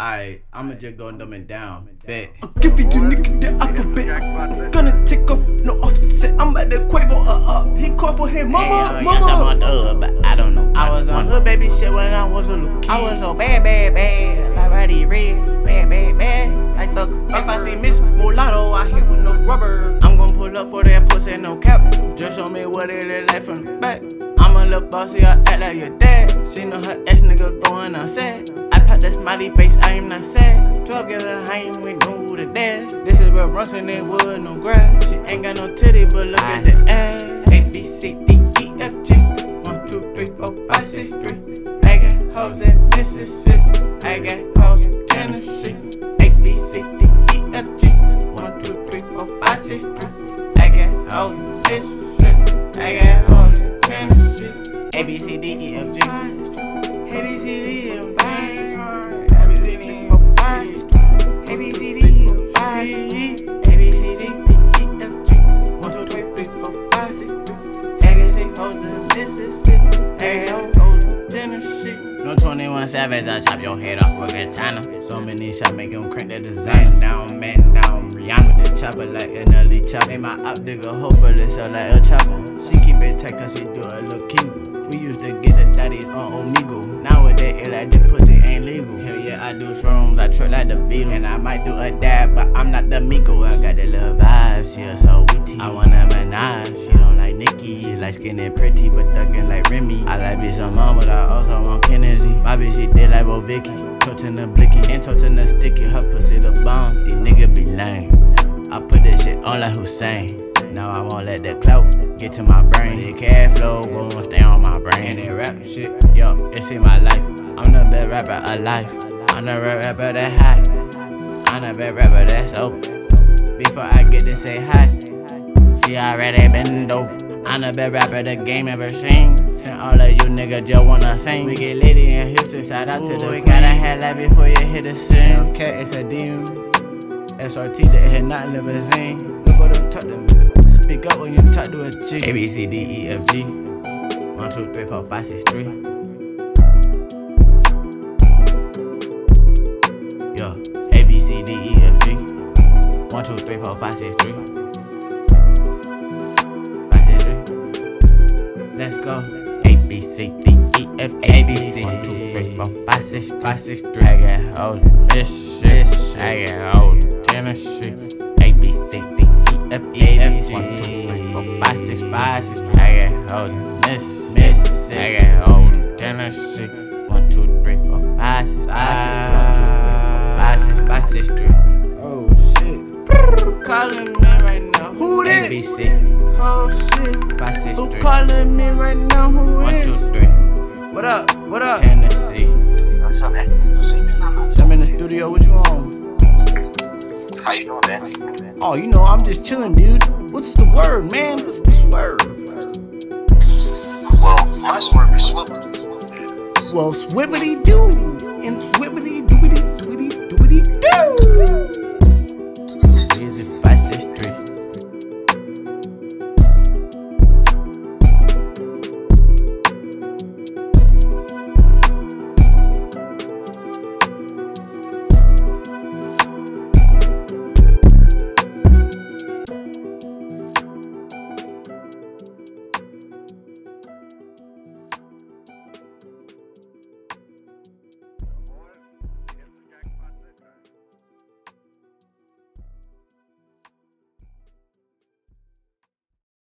Alright, I'ma just go dumb it down. Bet. I'll give you the nigga the alphabet. I'm gonna take off, no offset. I'm at the Quavo uh up. He called for him, mama, Hell, yes, I'm mama. on dub, but I don't know. I was on hood baby shit when I was a little kid. I was so bad, bad, bad, like Roddy Red, bad, bad, bad, like the. If I see Miss Mulatto, I hit with no rubber. I'm gonna pull up for that pussy, no cap. Just show me what it look like from the back. I'm a little bossy, I act like your dad. She know her ex nigga going outside. I pop that smiley face, I am not sad. 12 get a hang, know who the dash. This is real Brunson, it wood, no grass. She ain't got no titty, but look at the ass. A, B, C, D, E, F, G. 1, 2, 3, 4, 5, 6, 3. I got hoes in Mississippi. I got hoes in Tennessee. A, B, C, D, E, F, G. 1, 2, 3, 4, 5, 6, 3. I got hoes in Mississippi. I got hoes in Tennessee. A, B, C, D, E, F, G. A, B, C, D, E, F, G. A, B, C, D, E, F, G. A, B, C, D, E, F, G. A, B, C, D, E, F, G. 1, 2, 3, 4, 5, 6, 3. I got six Mississippi. Got hoes Tennessee. No 21 Savage, I chop your head off with katana. So many shots make him crank that design. Down, man, down. Rihanna with the chopper like an elite chopper. Made my op digger hopefully so like El Chapo. She keep it tight cause she do a little cute. We used to get the daddies on Omegle. It like the pussy ain't legal. Hell yeah, I do shrooms, I trip like the Beatles. And I might do a dab, but I'm not the Migo. I got the little vibes, she a so witty. I wanna menage, she don't like Nicki. She like skin and pretty, but thuggin' like Remy. I like bitch on mom, but I also want Kennedy. My bitch, she did like Bo Vicky. Totin' the blicky, and totin' the sticky. Her pussy the bomb, these niggas be lame. I put this shit on like Hussein. Now I won't let the clout get to my brain. The cash flow gon' stay on my brain. And that rap shit, yo, it's in my life. I'm rapper alive. I'm the best rapper that high. I'm the best rapper that's open. Before I get to say hi, she already been dope. I'm the best rapper the game ever seen. Since all of you niggas just wanna sing. We get litty in Houston, shout out to the We gotta have that before you hit the scene. Okay, it's a demon. SRT that had not limousine. Look what them talk to me. Speak up when you talk to a G. A B C D E F G. One two three four five six three. One two three four five six three. Five six three. Let's go. A B C D E F. A B C. One two three four five six five six three. I got hoes in this shit. I got hoes in Tennessee. A B C D E F E F. One two three four five six five six three. I got hoes in this Mississippi. I got hoes in Tennessee. One two three four five six five six three. One two three four five six five six three. Shit. Calling me right now. Who this? ABC Oh shit. five six Who three. calling me right now? Who One two three. What up? What up? Tennessee. What's up, man? So I'm in the studio. What you on? How you doing, man? How you doing, man? Oh, you know, I'm just chilling, dude. What's the word, man? What's the swerve? Well, my swerve is swivel. Well, swibbity doo and swibbity doo